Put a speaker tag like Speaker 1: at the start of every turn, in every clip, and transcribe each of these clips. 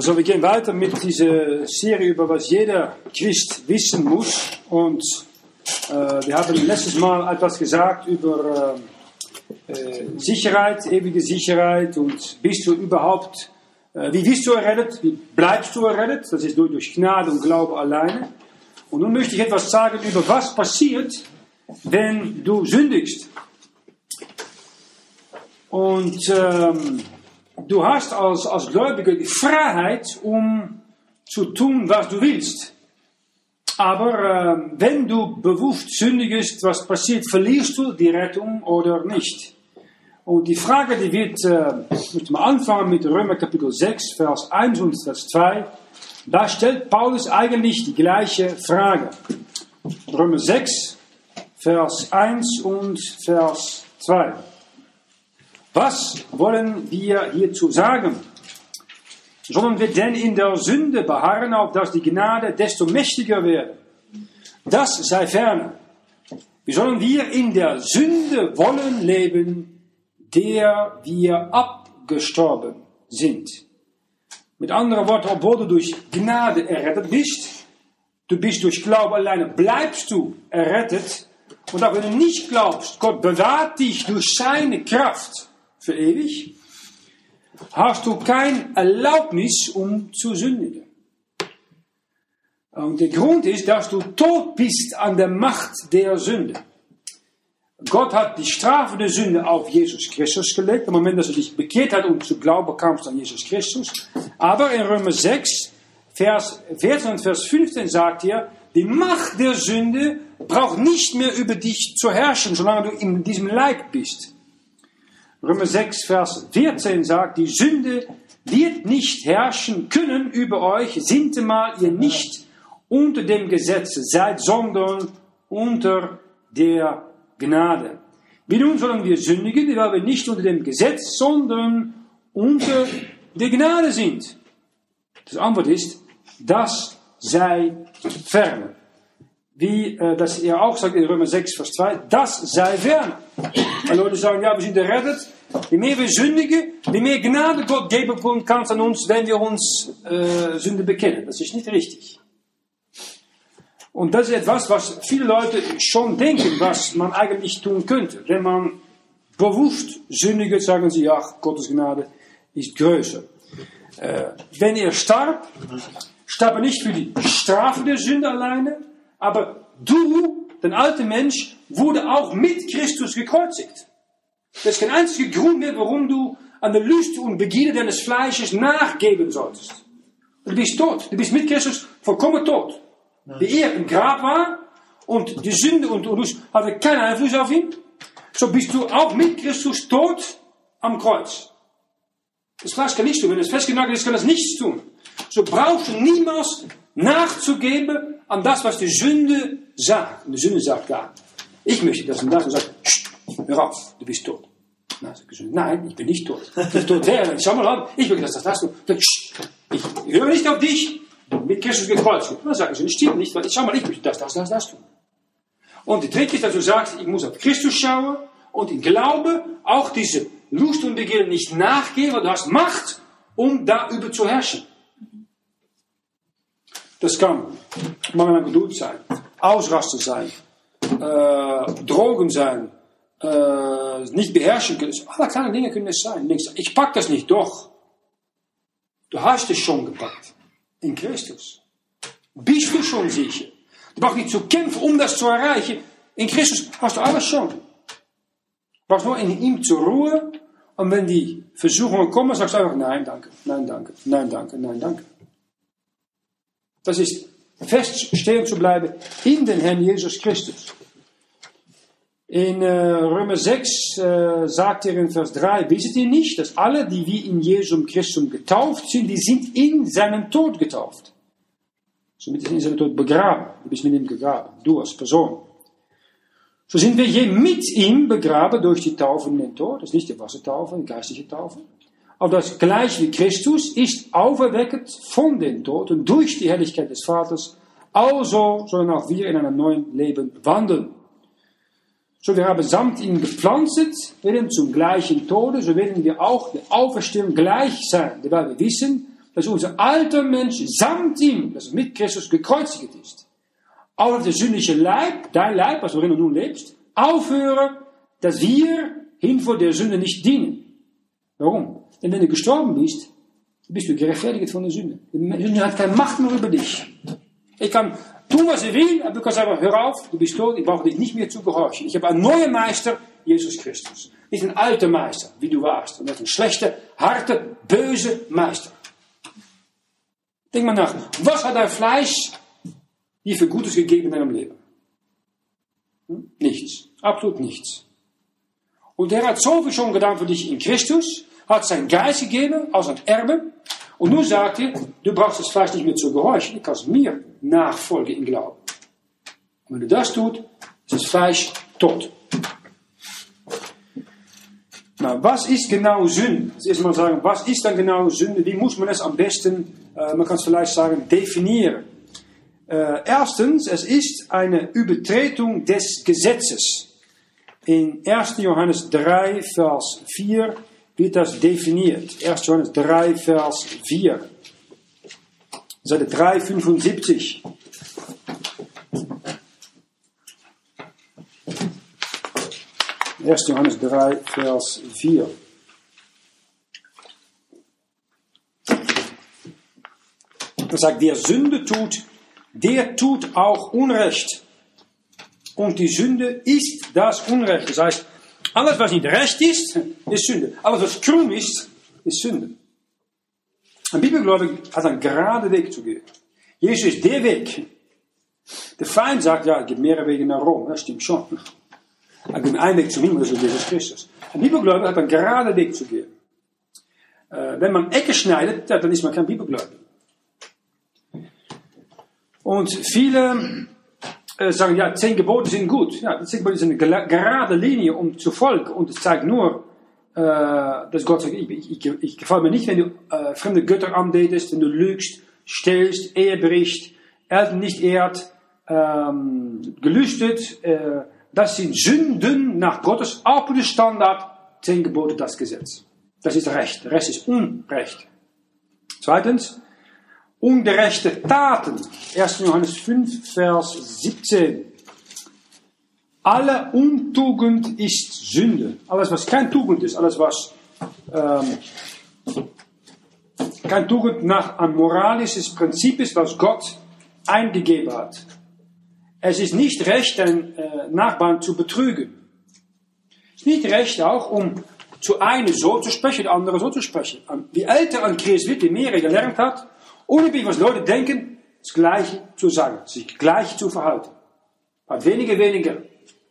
Speaker 1: Also wir gehen weiter mit dieser Serie über was jeder Christ wissen muss. Und äh, wir haben letztes Mal etwas gesagt über äh, äh, Sicherheit, ewige Sicherheit und bist du überhaupt, äh, wie bist du errettet, wie bleibst du errettet? Das ist nur durch Gnade und Glaube alleine. Und nun möchte ich etwas sagen über was passiert, wenn du sündigst. Und ähm, du hast als, als Gläubiger die Freiheit, um zu tun, was du willst. Aber äh, wenn du bewusst sündigst, was passiert, verlierst du die Rettung oder nicht? Und die Frage, die wird, äh, möchte mal anfangen mit Römer Kapitel 6, Vers 1 und Vers 2. Da stellt Paulus eigentlich die gleiche Frage. Römer 6, Vers 1 und Vers 2. Was wollen wir hierzu sagen? Sollen wir denn in der Sünde beharren, auf dass die Gnade desto mächtiger werde? Das sei ferne. Wie sollen wir in der Sünde wollen leben, der wir abgestorben sind? Mit anderen Worten, obwohl du durch Gnade errettet bist, du bist durch Glaube alleine, bleibst du errettet. Und auch wenn du nicht glaubst, Gott bewahrt dich durch seine Kraft für ewig, hast du kein Erlaubnis, um zu sündigen. Und der Grund ist, dass du tot bist an der Macht der Sünde. Gott hat die Strafe der Sünde auf Jesus Christus gelegt, im Moment, dass er dich bekehrt hat und zu glauben kamst an Jesus Christus. Aber in Römer 6, Vers 14 und Vers 15 sagt er, die Macht der Sünde braucht nicht mehr über dich zu herrschen, solange du in diesem Leib bist. Römer 6, Vers 14 sagt, die Sünde wird nicht herrschen können über euch, sintemal ihr nicht unter dem Gesetz seid, sondern unter der Gnade. Wie nun sollen wir sündigen, weil wir nicht unter dem Gesetz, sondern unter der Gnade sind? Die Antwort ist, das sei fern wie äh, das er auch sagt in Römer 6, Vers 2, das sei fern. Weil Leute sagen, ja, wir sind errettet. Je mehr wir sündigen, je mehr Gnade Gott geben kann an uns, wenn wir uns äh, Sünde bekennen. Das ist nicht richtig. Und das ist etwas, was viele Leute schon denken, was man eigentlich tun könnte. Wenn man bewusst sündigt, sagen sie, ja, Gottes Gnade ist größer. Äh, wenn er starb, starb er nicht für die Strafe der Sünde alleine, aber du, der alte Mensch, wurde auch mit Christus gekreuzigt. Das ist kein einziger Grund mehr, warum du an der Lust und Begierde deines Fleisches nachgeben solltest. Du bist tot. Du bist mit Christus vollkommen tot. Wie er im Grab war und die Sünde und Lust hatte keinen Einfluss auf ihn, so bist du auch mit Christus tot am Kreuz. Das Fleisch kann nichts tun. Wenn es festgenagelt ist, kann es nichts tun. So brauchst du niemals nachzugeben an das, was die Sünde sagt. Und die Sünde sagt da, ich möchte das und das und sagt, hör auf, du bist tot. Nein, ich bin nicht tot. Ich bin tot wäre. Schau mal an, ich möchte das, das, das. ich höre nicht auf dich, mit Christus gekreuzt. Dann sagen sie, das stimmt nicht, weil schau mal, ich möchte das, das, das, das tun. Und die dritte ist, dass du sagst, ich muss auf Christus schauen und in Glaube auch diese Lust und Begierde nicht nachgehen, weil du hast Macht, um darüber zu herrschen. Das kann mangelnde Geduld sein, Ausrasten sein, äh, Drogen sein, äh, nicht beherrschen können. Alle kleine Dinge können es sein. Ich pack das nicht, doch. Du hast es schon gepackt. In Christus. Bist du schon sicher. Du brauchst nicht zu kämpfen, um das zu erreichen. In Christus hast du alles schon. Du brauchst nur in ihm zur Ruhe. Und wenn die Versuchungen kommen, sagst du einfach, nein, danke, nein, danke, nein, danke, nein, danke. Das ist fest stehen zu bleiben in den Herrn Jesus Christus. In äh, Römer 6 äh, sagt er in Vers 3, wisset ihr nicht, dass alle, die wie in Jesum Christum getauft sind, die sind in seinem Tod getauft. Somit ist in seinem Tod begraben. Du bist mit ihm begraben, du als Person. So sind wir je mit ihm begraben durch die Taufe in den Tod. Das ist nicht die Wassertaufe, die geistliche Taufe auf das gleich wie Christus ist auferweckt von den Toten durch die Herrlichkeit des Vaters, also sollen auch wir in einem neuen Leben wandeln. So wir haben samt ihm gepflanzt, werden zum gleichen Tode, so werden wir auch der Auferstehung gleich sein, weil wir wissen, dass unser alter Mensch samt ihm, das mit Christus gekreuzigt ist, auch auf der sündliche Leib, dein Leib, was du nun lebst, aufhören, dass wir hin vor der Sünde nicht dienen. Warum? Denn wenn du gestorben bist, bist du gerechtfertigt von der Sünde. Die Sünde hat keine Macht mehr über dich. Ich kann tun, was ich will, aber du kannst einfach, hör auf, du bist tot, ich brauche dich nicht mehr zu gehorchen. Ich habe einen neuen Meister, Jesus Christus. Nicht ein alter Meister, wie du warst. Und das ist ein schlechter, harter, böse Meister. Denk mal nach, was hat dein Fleisch dir für Gutes gegeben in deinem Leben? Hm? Nichts. Absolut nichts. Und er hat so viel schon getan für dich in Christus, hat sein Geist gegeben als ein Erbe. Und nun sagt er, du brauchst das Fleisch nicht mehr zu gehorchen, du kannst mir nachfolgen im Glauben. Und wenn du das tut, ist das Fleisch tot. Na, was ist genau Sünde? Jetzt erstmal sagen, was ist dann genau Sünde? Wie muss man es am besten, äh, man kann es vielleicht sagen, definieren? Äh, erstens, es ist eine Übertretung des Gesetzes. In 1. Johannes 3, Vers 4 wird das definiert. 1. Johannes 3, Vers 4. Seite 3, 75. Erst Johannes 3, Vers 4. Er sagt, wer Sünde tut, der tut auch Unrecht. Und die Sünde ist das Unrecht. Das heißt, alles was nicht recht ist, ist Sünde. Alles was krumm ist, ist Sünde. Ein Bibelgläubige hat einen geraden Weg zu gehen. Jesus ist der Weg. Der Feind sagt, ja, es gibt mehrere Wege nach Rom. Das stimmt schon. Er gibt einen Weg zu ihm, das ist Jesus Christus. Ein Bibelgläubiger hat einen geraden Weg zu gehen. Äh, wenn man Ecke schneidet, dann ist man kein Bibelgläubiger. Und viele äh, sagen, ja, zehn Gebote sind gut. Ja, zehn Gebote sind eine gerade Linie, um zu folgen. Und es zeigt nur, äh, dass Gott sagt, ich, ich, ich, ich gefällt mir nicht, wenn du äh, fremde Götter anbetest, wenn du lügst, stellst, Ehe bricht, Eltern nicht ehrt, ähm, gelüstet. Äh, das sind Sünden nach Gottes absoluten Standard. Zehn Gebote, das Gesetz. Das ist Recht. Der Rest ist Unrecht. Zweitens, ungerechte Taten. 1. Johannes 5, Vers 17. Alle Untugend ist Sünde. Alles, was kein Tugend ist, alles, was ähm, kein Tugend nach ein moralisches Prinzip ist, was Gott eingegeben hat. Es ist nicht recht, den äh, Nachbarn zu betrügen. Es ist nicht recht auch, um zu einem so zu sprechen, der andere so zu sprechen. Wie älter ein Christ wird, wie mehr er gelernt hat, Unabhängig, was Leute denken, das Gleiche zu sagen, sich gleich zu verhalten. Hat weniger, weniger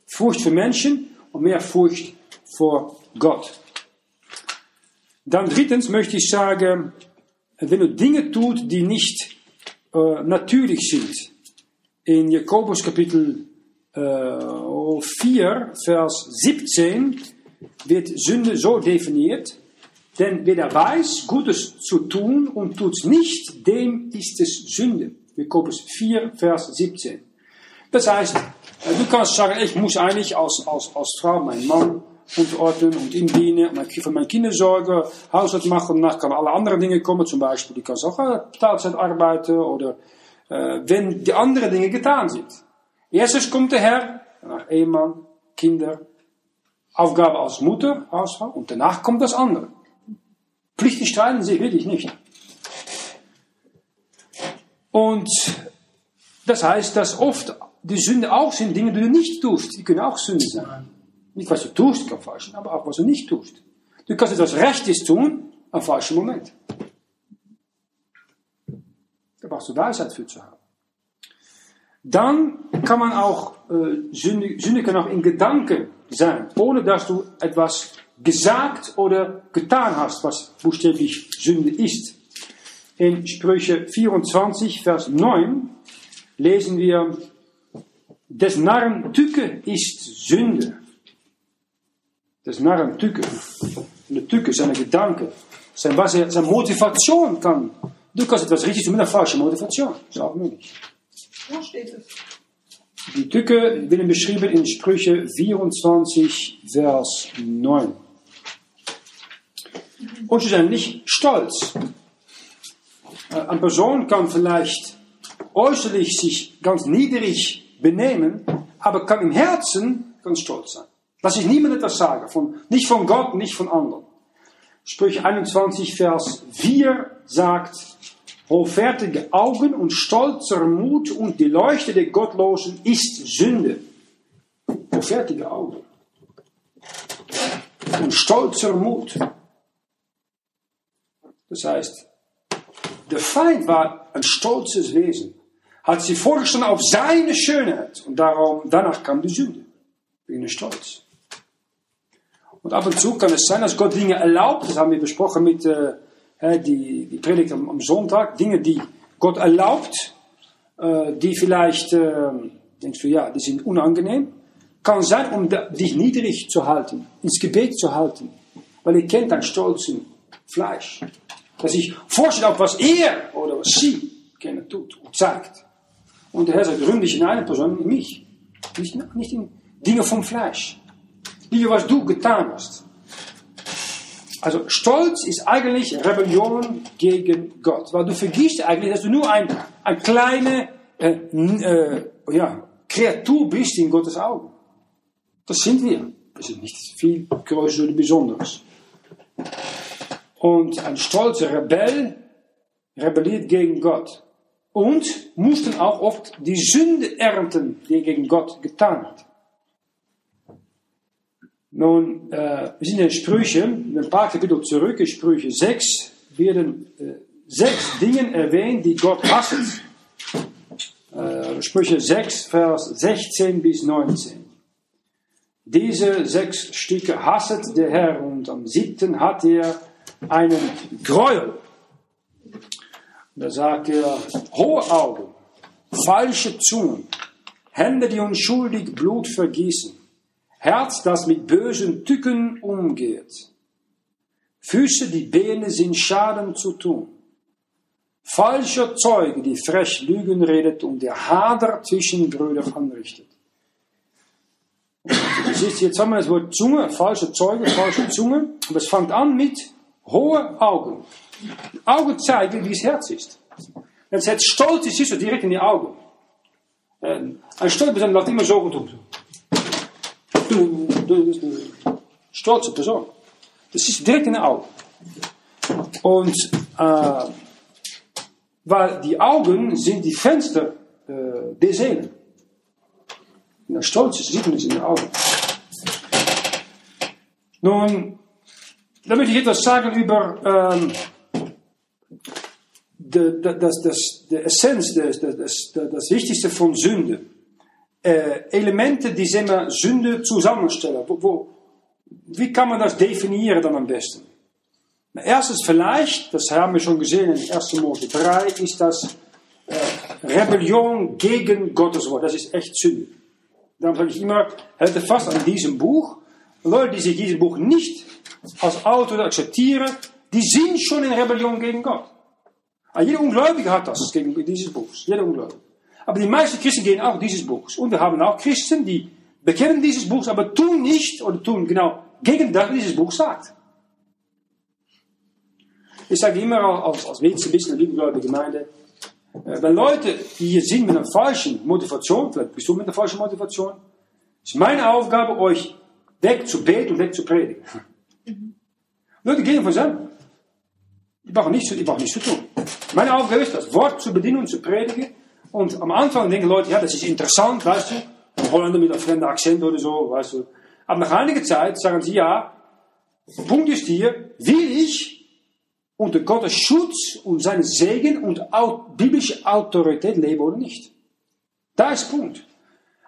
Speaker 1: Furcht für Menschen und mehr Furcht vor Gott. Dann drittens möchte ich sagen, wenn du Dinge tut, die nicht äh, natürlich sind. In Jakobus Kapitel äh, 4, Vers 17 wird Sünde so definiert, denn wer da weiß, Gutes zu tun und tut es nicht, dem ist es Sünde. Jakobus 4, Vers 17. Das heißt, äh, du kannst sagen, ich muss eigentlich als, als, als Frau meinen Mann unterordnen und ihm dienen, für meine Kinder sorgen, Haushalt machen danach kann alle anderen Dinge kommen, zum Beispiel, die kannst auch äh, Teilzeit arbeiten oder äh, wenn die anderen Dinge getan sind. Erstes kommt der Herr, Ehemann, Kinder, Aufgabe als Mutter, Hausfrau und danach kommt das andere. Sie wirklich nicht. Und das heißt, dass oft die Sünde auch sind Dinge, die du nicht tust. Die können auch Sünde sein. Nicht, was du tust, kann falsch aber auch was du nicht tust. Du kannst etwas Rechtes tun, am falschen Moment. Da brauchst du Weisheit für zu haben. Dann kann man auch, äh, Sünde, Sünde kann auch in Gedanken sein, ohne dass du etwas gesagt oder getan hast, was buchstäblich Sünde ist. In Sprüche 24, Vers 9 lesen wir, des Narren Tücke ist Sünde. Des Narren Tücke. De Tücke, seine Gedanken, zijn, was er, zijn Motivation kann. Du kannst etwas richtig tun mit einer falschen Motivation. Das ist auch möglich. Wo steht es? Die Tücke werden beschrieben in Sprüche 24, Vers 9. Und nicht stolz. Äh, Eine Person kann vielleicht äußerlich sich ganz niedrig benehmen, aber kann im Herzen ganz stolz sein. Lass ich niemand etwas sagen, von, nicht von Gott, nicht von anderen. Sprüche 21, Vers 4 sagt, hoffärtige Augen und stolzer Mut und die Leuchte der Gottlosen ist Sünde. Hoffärtige Augen und stolzer Mut. Das heißt, der Feind war ein stolzes Wesen, hat sich vorgestanden auf seine Schönheit. Und darum, danach kam die Sünde, wegen der Stolz. Und ab und zu kann es sein, dass Gott Dinge erlaubt, das haben wir besprochen mit äh, die, die Predigt am, am, Sonntag, Dinge, die Gott erlaubt, äh, die vielleicht, äh, denkst du, ja, die sind unangenehm, kann sein, um dich niedrig zu halten, ins Gebet zu halten, weil ihr kennt dein stolzen Fleisch. Dass ich vorstelle, was er oder was sie kennen tut und zeigt. Und der Herr sagt, gründe dich in eine Person, in mich. Nicht, nicht in Dinge vom Fleisch. Liebe, was du getan hast. Also Stolz ist eigentlich Rebellion gegen Gott. Weil du vergisst eigentlich, dass du nur ein, ein kleine äh, äh, ja, Kreatur bist in Gottes Augen. Das sind wir. Wir sind nicht viel größer oder Besonderes. Und ein stolzer Rebell rebelliert gegen Gott. Und mussten auch oft die Sünde ernten, die er gegen Gott getan hat. Nun, äh, wir sind in Sprüche, ein paar Kapitel zurück, in Sprüche 6, werden äh, sechs Dinge erwähnt, die Gott hasst. Äh, Sprüche 6, Vers 16 bis 19. Diese sechs Stücke hasset der Herr und am siebten hat er einen Gräuel. Da sagt er, hohe Augen, falsche Zungen, Hände, die unschuldig Blut vergießen, Herz, das mit bösen Tücken umgeht, Füße, die Beine sind Schaden zu tun, falscher Zeuge, die frech Lügen redet und der Hader zwischen Brüdern anrichtet. Siehst, jetzt haben wir das Wort Zunge, falsche Zeuge, falsche Zunge, aber es fängt an mit hohe Augen. Augen zeigen, wie das Herz ist. Wenn es jetzt stolz ist, siehst du direkt in die Augen. Ein stolzer Person laat immer so Du, du, du, stolze Person. Das ist direkt in die Augen. Und äh, weil die Augen sind die Fenster äh, der Seele. Wenn er stolz ist, sieht man es in den Augen. Nun, da möchte ich etwas sagen über ähm, de, das, das, de Essenz, das, das, das Wichtigste von Sünde. Äh, Elemente, die immer Sünde zusammenstellen. Wo, wo, wie kann man das definieren dann am besten? Na, erstens vielleicht, das haben wir schon gesehen in 1. Mose 3, ist das äh, Rebellion gegen Gottes Wort. Das ist echt Sünde. Darum sage ich immer, halte fast an diesem Buch. Leute, die sich dieses Buch nicht als Autor akzeptieren, die sind schon in Rebellion gegen Gott. Aber jeder Ungläubige hat das gegen dieses Buch. Jeder Ungläubige. Aber die meisten Christen gehen auch dieses Buch. Und wir haben auch Christen, die bekennen dieses Buch, aber tun nicht oder tun genau gegen das, was dieses Buch sagt. Ich sage immer als, als ein bisschen liebe gläubige Gemeinde, äh, wenn Leute, die hier sind mit einer falschen Motivation, vielleicht bist du mit einer falschen Motivation, ist meine Aufgabe, euch weg zu beten und weg zu predigen. Mhm. Leute gehen von selber. Ich brauche nichts, ich brauche nichts zu tun. Meine Aufgabe ist, das Wort zu bedienen und zu predigen. Und am Anfang denken Leute, ja, das ist interessant, weißt du, ein Holländer mit einem fremden Akzent oder so, weißt du. Aber nach einiger Zeit sagen sie, ja, Punkt ist hier, will ich unter Gottes Schutz und seinen Segen und biblische Autorität leben oder nicht. Da ist Punkt.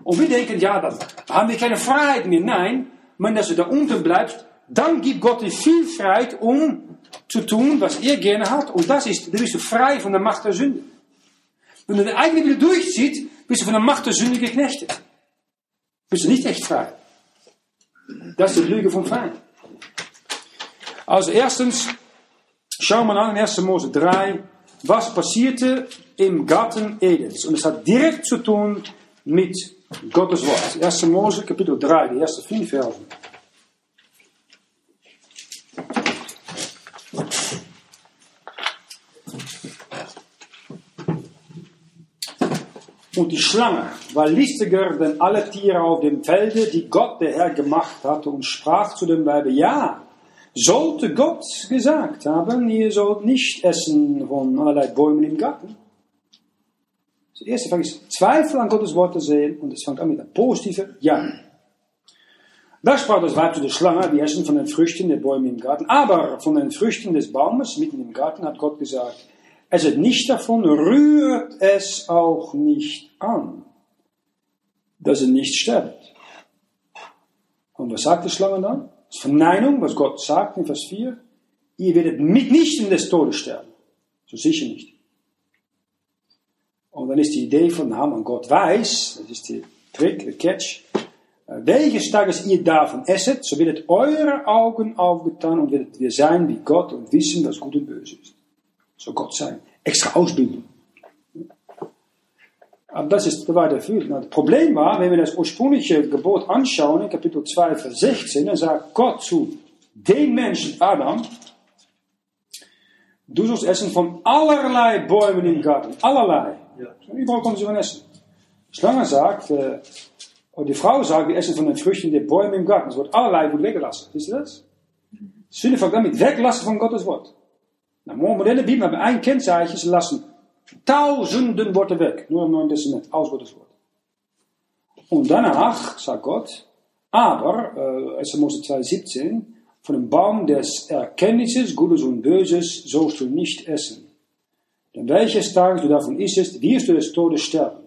Speaker 1: Und wir denken, ja, dann haben wir keine Freiheit mehr. Nein, wenn du da unten bleibst, dann gibt Gott dir viel Freiheit, um zu tun, was er gerne hat. Und das ist, du bist du frei von der Macht der Sünde. Wenn du deine eigene Wille durchzieht, bist du von der Macht der Sünde geknechtet. Bist du nicht echt frei. Das ist die Lüge vom Feind. Also erstens, Schau mal an in 1. Mose 3, was passierte im Garten Edens. Und es hat direkt zu tun mit Gottes Wort. 1. Mose, Kapitel 3, die ersten vier Versen. Und die Schlange war listiger denn alle Tiere auf dem Felde, die Gott der Herr gemacht hatte, und sprach zu dem Weibe, ja, sollte Gott gesagt haben, ihr sollt nicht essen von allerlei Bäumen im Garten. Das erste Frage ist, Zweifel an Gottes Wort zu sehen, und es fängt an mit einem positiven Ja. Da sprach das Weib zu der Schlange, wir essen von den Früchten der Bäume im Garten, aber von den Früchten des Baumes mitten im Garten hat Gott gesagt, esset nicht davon, rührt es auch nicht an, dass er nicht stirbt. Und was sagt die Schlange dann? Das ist Verneinung, was Gott sagt in Vers 4. Ihr werdet mitnichten des Todes sterben. So sicher nicht. Und dann ist die Idee von Haman, Gott weiß, das ist die Trick, der Catch, welches Tages ihr davon esset, so wird eure Augen aufgetan und werdet wir sein wie Gott und wissen, was gut und böse ist. So Gott sein. Extra Ausbildung. Aber das ist weiterführend. Das Problem war, wenn wir das ursprüngliche Gebot anschauen, in Kapitel 2, Vers 16, dann sagt Gott zu den Menschen, Adam, du sollst essen von allerlei Bäumen im Garten. Allerlei. Überall kommen sie von essen. Schlange sagt, äh, und die Frau sagt, wir essen von den Früchten der Bäume im Garten. Es wird allerlei wird weggelassen. Wisst ihr das? Sünde fängt damit weglassen von Gottes Wort. Na, moderne Bibel haben ein Kennzeichen, sie lassen tausenden Worte weg. Nur im Neuen Testament, aus Gottes Wort. Und danach sagt Gott, aber, äh, 1. Mose 2,17, von dem Baum des Erkenntnisses, Gutes und Böses, sollst du nicht essen. Denn welches Tages du davon isst, wirst du des Todes sterben.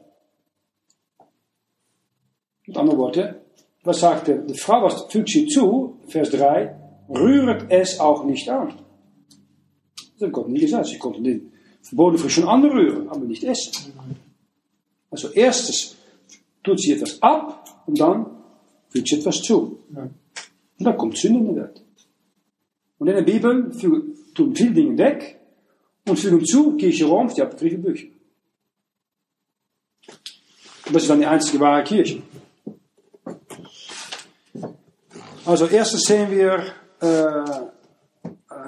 Speaker 1: Mit anderen Worten, was sagt de, de Frau, was fügt sie zu, Vers 3, rühret es auch nicht an. Das Gott nie gesagt. Sie konnten den verbotenen Früchte schon anrühren, aber nicht essen. Also erstes tut sie etwas ab und dann fügt sie etwas zu. Und dann kommt Sünde in die Welt. Und in der Bibel tun viele Dinge weg und fügen zu, Kirche Roms, die apokryphe Bücher. Und das ist dann die einzige wahre Kirche. Also erstens sehen wir äh,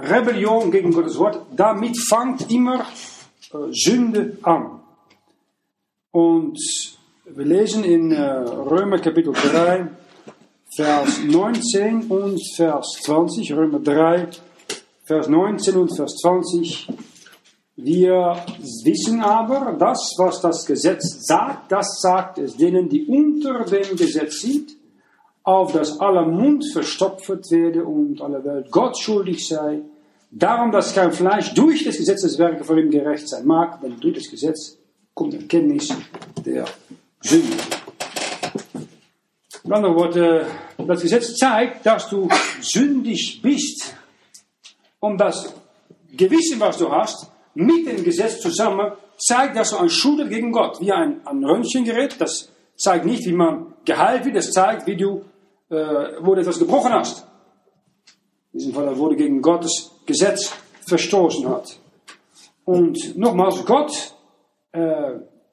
Speaker 1: Rebellion gegen Gottes Wort. Damit fängt immer äh, Sünde an. Und wir lesen in äh, Römer Kapitel 3, Vers 19 und Vers 20. Römer 3, Vers 19 und Vers 20. Wir wissen aber, das, was das Gesetz sagt, das sagt es denen, die unter dem Gesetz sind, auf dass aller Mund verstopft werde und alle Welt Gott schuldig sei. Darum, dass kein Fleisch durch des Gesetzeswerke vor ihm gerecht sein mag, denn durch das Gesetz kommt Erkenntnis der Sünde. Mit anderen Worten, das Gesetz zeigt, dass du sündig bist. Und das Gewissen, was du hast, mit dem Gesetz zusammen, zeigt, dass du ein Schuldig gegen Gott, wie ein, ein Röntgengerät, das zeigt nicht, wie man geheilt wird, das zeigt, wie du äh, wo du etwas gebrochen hast. In diesem Fall, wo du gegen Gottes Gesetz verstoßen hat. Und nochmals, Gott äh,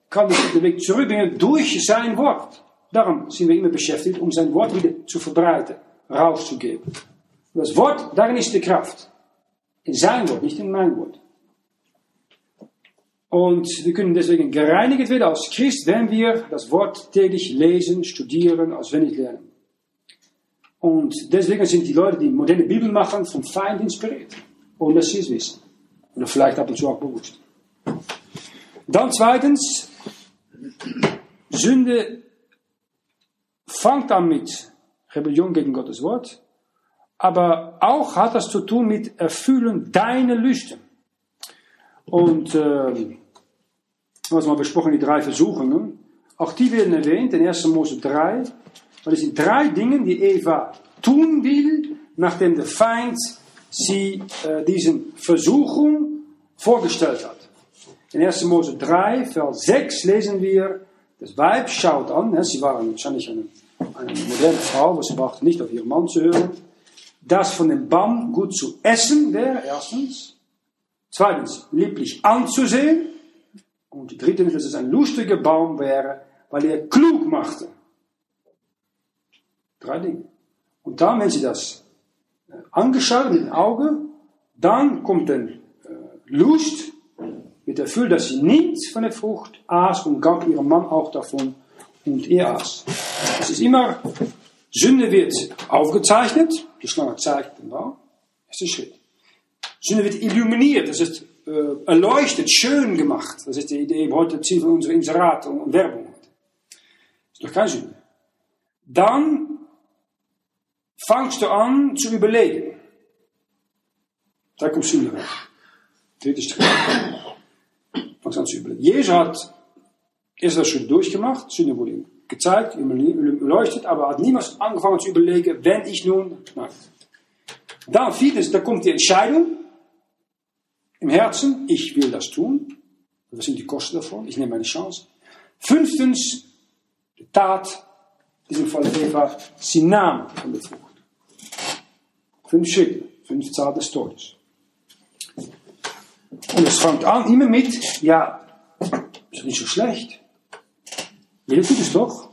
Speaker 1: kann dich den Weg zurückbringen durch sein Wort. Darum sind wir immer beschäftigt, um sein Wort wieder zu verbreiten, rauszugeben. Das Wort, darin ist die Kraft. In sein Wort, nicht in mein Wort. Und wir können deswegen gereinigt werden als Christ, wenn wir das Wort täglich lesen, studieren, auswendig lernen. Und deswegen sind die Leute, die moderne Bibel machen, vom Feind inspiriert. Ohne dass sie es wissen. Oder vielleicht ab und zu auch bewusst. Dann zweitens, Sünde fängt an mit Rebellion gegen Gottes Wort, aber auch hat das zu tun mit Erfüllen deiner Lüste. Und äh, was mal besprochen, die drei Versuchungen, auch die werden erwähnt in 1. Mose 3, weil es sind drei Dinge, die Eva tun will, nachdem der Feind sie äh, diesen Versuchung vorgestellt hat. In 1. Mose 3, Vers 6 lesen wir, das Weib schaut an, ne, sie waren wahrscheinlich eine, eine moderne Frau, aber sie brauchte nicht auf ihren Mann zu hören, dass von dem Baum gut zu essen wäre, erstens. Zweitens, lieblich anzusehen. Und drittens, dass es ein lustiger Baum wäre, weil er klug machte. Drei Dinge. Und dann, wenn Sie das äh, angeschaut mit dem Auge, dann kommt dann äh, Lust, wird erfüllt, dass sie nimmt von der Frucht, aß und gab ihrem Mann auch davon und er aß. Es ist immer, Sünde wird aufgezeichnet, die Schlange zeigt den Baum, erster Schritt. Sünde wird illuminiert, das ist äh, erleuchtet, schön gemacht. Das ist die Idee heute Ziel von unserer Inserat und Werbung. Das ist doch keine Sünde. Dann fangst du an zu überlegen. Da kommt Sünde rein. Dritte Schritt. Fangst an zu überlegen. Jesus hat erst das schon durchgemacht, Sünde wurde ihm gezeigt, erleuchtet, aber hat niemals angefangen zu überlegen, wenn ich nun, nein. Dann viertens, da kommt die Entscheidung im Herzen, ich will das tun. Was sind die Kosten davon? Ich nehme meine Chance. Fünftens, die Tat, in diesem Fall Eva, sie nahm von der Frucht. Fünf Schritte, fünf Zahl des Todes. Und es fängt an immer mit, ja, ist nicht so schlecht. Jeder tut es doch.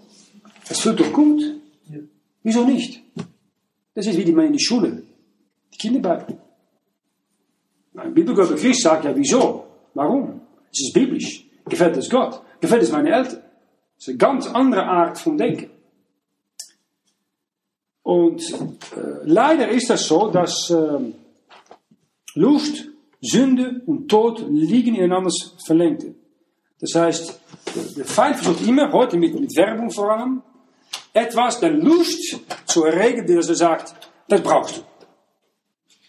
Speaker 1: Das fühlt doch gut. Wieso nicht? Das ist wie die man in die Schule, die Kinderbibel. Ein Bibelgläubiger Christ sagt ja, wieso? Warum? Es ist biblisch. Gefällt es Gott? Gefällt es meine Eltern? Das ist eine ganz andere Art von Denken. Und äh, leider ist das so, dass äh, Lust, Sünde und Tod liegen ineinander verlenkt. Das heißt, der Feind versucht immer, heute mit, mit Werbung vor allem, etwas, der Lust zu erregen, die er sagt, das brauchst du.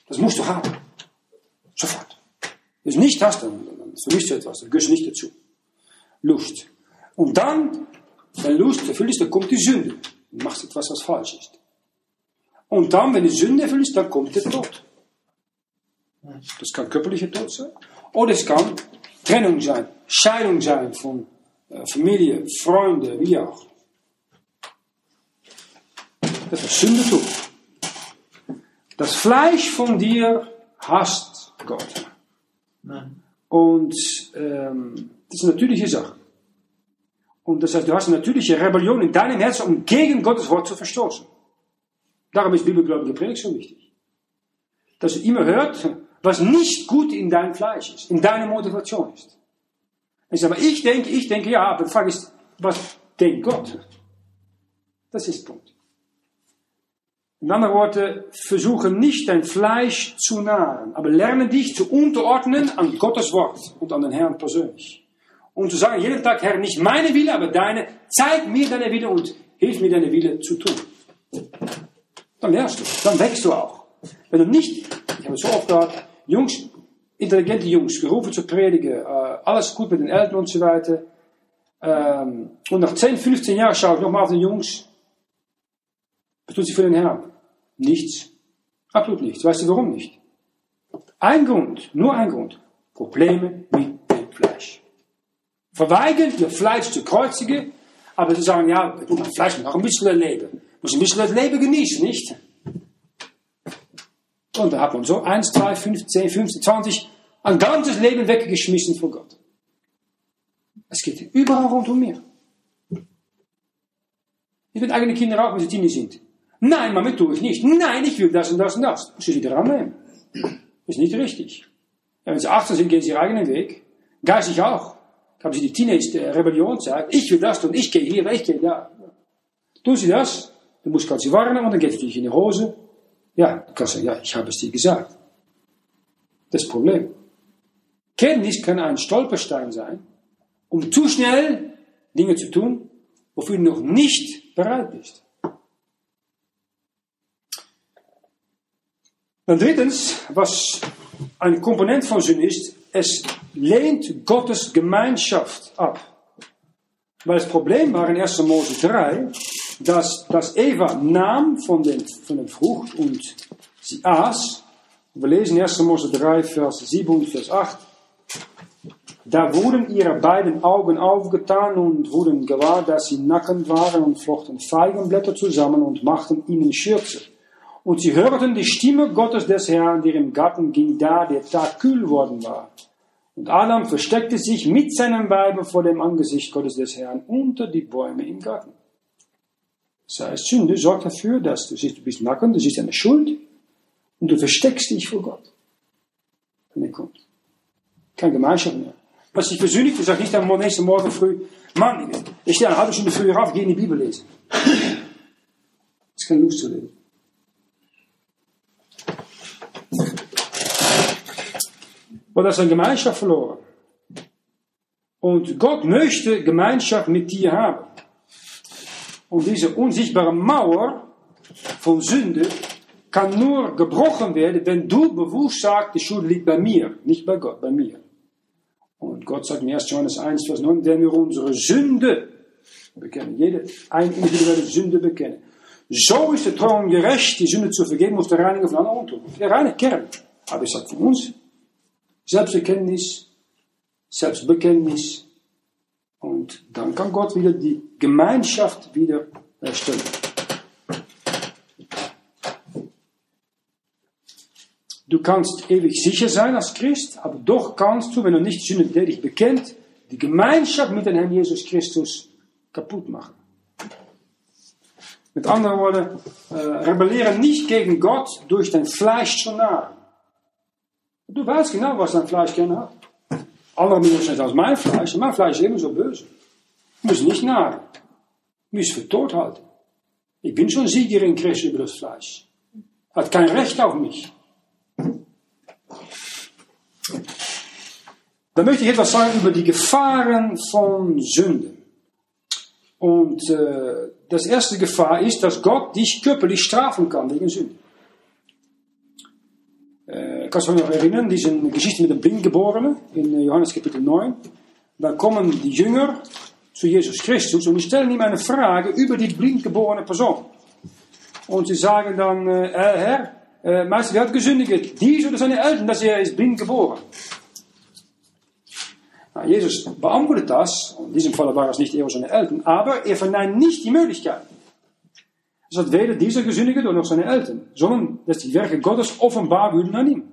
Speaker 1: Das musst du haben. Sofort. Wenn du nicht hast, dann, vermisst du etwas, dann gehörst du nicht dazu. Lust. Und dann, wenn Lust erfüllt ist, dann kommt die Sünde. Du machst etwas, was falsch ist. Und dann, wenn die Sünde erfüllt ist, dann kommt der Tod. Das kann körperlicher Tod sein. Oder es kann Trennung sein, Scheidung sein von äh, Familie, Freunde, wie auch. Das ist Sünde tut. Das Fleisch von dir hasst Gott. Und ähm, das ist eine natürliche Sache. Und das heißt, du hast eine natürliche Rebellion in deinem Herzen, um gegen Gottes Wort zu verstoßen. Darum ist bibelgläubige Predigt so wichtig. Dass du immer hört, was nicht gut in deinem Fleisch ist, in deiner Motivation ist. Ich sage, aber ich denke, ich denke, ja, aber die Frage ist, was denkt Gott? Das ist der Punkt. In anderen Worten, versuche nicht dein Fleisch zu nahren, aber lerne dich zu unterordnen an Gottes Wort und an den Herrn persönlich. Und zu sagen, jeden Tag, Herr, nicht meine Wille, aber deine, zeig mir deine Wille und hilf mir deine Wille zu tun. Dann lernst du, dann wächst du auch. Wenn du nicht, ich habe es so oft gehört, Jungs, intelligente Jungs, gerufen zu predigen, äh, alles gut mit den Eltern und so weiter. Ähm, und nach 10, 15 Jahren schaue ich nochmal auf den Jungs, was tut sie für den Herrn? Nichts. Absolut nichts. Weißt du warum nicht? Ein Grund, nur ein Grund. Probleme mit dem Fleisch. Verweigern, ihr Fleisch zu kreuzigen, aber sie sagen, ja, ich muss mein Fleisch noch ein bisschen erleben. Muss ein bisschen das Leben genießen, nicht? Und da hat man so 1, 2, 5, 10, 15, 20, ein ganzes Leben weggeschmissen von Gott. Es geht überall rund um mir. Ich will eigene Kinder auch, wenn sie Teenie sind. Nein, Mama, tue ich nicht. Nein, ich will das und das und das. Sie daran nehmen. Ist nicht richtig. Ja, wenn sie 18 sind, gehen sie ihren eigenen Weg. Geistig auch. Haben sie die Teenage-Rebellion sagt, ich will das tun, ich gehe hier, ich gehe da. Tun sie das, dann muss sie warnen und dann geht es natürlich in die Hose. Ja, du kannst sagen, ja, ich habe es dir gesagt. Das Problem. Kenntnis kann ein Stolperstein sein, um zu schnell Dinge zu tun, wofür du noch nicht bereit bist. Dann drittens, was ein Komponent von Sünde ist, es lehnt Gottes Gemeinschaft ab. Weil das Problem war in 1. Mose 3, dass, dass Eva nahm von, den, von der Frucht und sie aß. Wir lesen 1. Mose 3, Vers 7 und Vers 8. Da wurden ihre beiden Augen aufgetan und wurden gewahr, dass sie nackend waren und flochten Feigenblätter zusammen und machten ihnen Schürze. Und sie hörten die Stimme Gottes des Herrn, der im Garten ging, da der Tag kühl worden war. Und Adam versteckte sich mit seinem Weibe vor dem Angesicht Gottes des Herrn unter die Bäume im Garten. Das heißt, Sünde sorgt dafür, dass du siehst, du bist nackend, du siehst eine Schuld und du versteckst dich vor Gott. Wenn er kommt. Keine Gemeinschaft mehr. Was sich versündigt, ich sage nicht am nächsten Morgen früh, Mann, ich stehe eine halbe Stunde früher auf, gehe in die Bibel lesen. Das ist keine Lust zu lesen. Das ist eine Gemeinschaft verloren. Und Gott möchte Gemeinschaft mit dir haben. Und diese unsichtbare Mauer von Sünde kann nur gebrochen werden, wenn du bewusst sagst, die Schuld liegt bei mir, nicht bei Gott, bei mir. Und Gott sagt in 1. Johannes 1, Vers 9, wenn wir unsere Sünde bekennen, jede individuelle Sünde bekennen, so ist der und gerecht, die Sünde zu vergeben, muss der reinigen von aller Untugend. Der reine Kern. Aber es hat für uns Selbsterkenntnis, Selbstbekenntnis. Und dann kann Gott wieder die Gemeinschaft wieder erstellen. Du kannst ewig sicher sein als Christ, aber doch kannst du, wenn du nicht sündtätig bekennt, die Gemeinschaft mit dem Herrn Jesus Christus kaputt machen. Mit anderen Worten, äh, rebelliere nicht gegen Gott durch dein Fleisch zu nahen. Du weißt genau, was dein Fleisch gerne hat. Andere Menschen als mein Fleisch. Mein Fleisch ist ebenso böse. Ich muss nicht nahen. Ich muss für tot halten. Ich bin schon Sieger in Christus über das Fleisch. Hat kein Recht auf mich. Dann möchte ich etwas sagen über die Gefahren von Sünde. Und äh, das erste Gefahr ist, dass Gott dich körperlich strafen kann wegen Sünde. Äh, kannst du dich noch erinnern, diese Geschichte mit dem Blindgeborenen in äh, Johannes Kapitel 9. Da kommen die Jünger zu Jesus Christus und die stellen ihm eine Frage über die blindgeborene Person. Und sie sagen dann, äh, Herr, äh, Meister, wer hat gesündigt? Dies oder seine Eltern, dass er ist blind geboren? Nou, Jesus beantwortet das, in diesem Fall waren es nicht er oder seine Eltern, aber er verneint nicht die Möglichkeit. Es hat weder dieser gesündigt noch seine Eltern, sondern dass die Werke Gottes offenbar würden an ihm.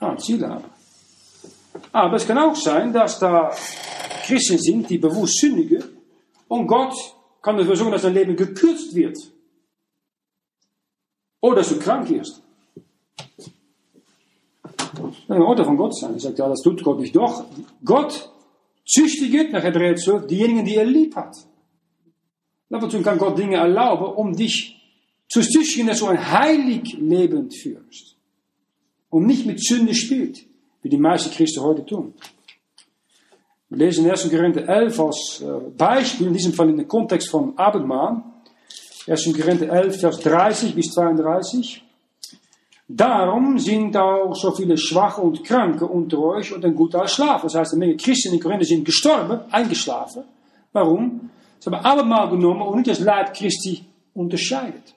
Speaker 1: Ah, Ziel haben. Aber es kann auch sein, dass da Christen sind, die bewusst sündigen und Gott kann dafür sorgen, dass dein Leben gekürzt wird. Oder dass du krank wirst. Das kann Orte von Gott sein. Ich sage, ja, das tut Gott nicht. Doch, Gott züchtigt, nach Hebräer 12, diejenigen, die er lieb hat. Daartoe kann Gott Dinge erlauben, um dich zu züchtigen, dass du ein heilig Leben führst. Und nicht mit Sünde spielt, wie die meisten Christen heute tun. Wir lesen in 1. Korinther 11 als äh, Beispiel, in diesem Fall in den Kontext von Abendmahl. 1. Korinther 11, Vers 30 bis 32. Darum sind auch so viele Schwache und Kranke unter euch und ein guter Schlaf. Das heißt, eine Menge Christen in Korinther sind gestorben, eingeschlafen. Warum? Sie haben allemaal genommen und nicht das Leib Christi unterscheidet.